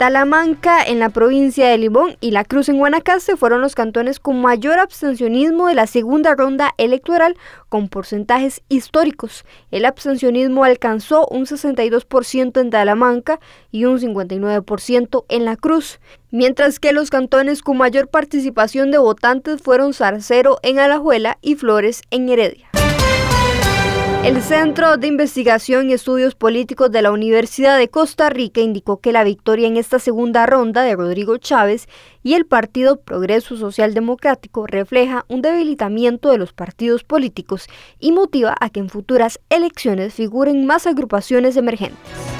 Talamanca en la provincia de Limón y La Cruz en Guanacaste fueron los cantones con mayor abstencionismo de la segunda ronda electoral con porcentajes históricos. El abstencionismo alcanzó un 62% en Talamanca y un 59% en La Cruz, mientras que los cantones con mayor participación de votantes fueron Zarcero en Alajuela y Flores en Heredia. El Centro de Investigación y Estudios Políticos de la Universidad de Costa Rica indicó que la victoria en esta segunda ronda de Rodrigo Chávez y el Partido Progreso Social Democrático refleja un debilitamiento de los partidos políticos y motiva a que en futuras elecciones figuren más agrupaciones emergentes.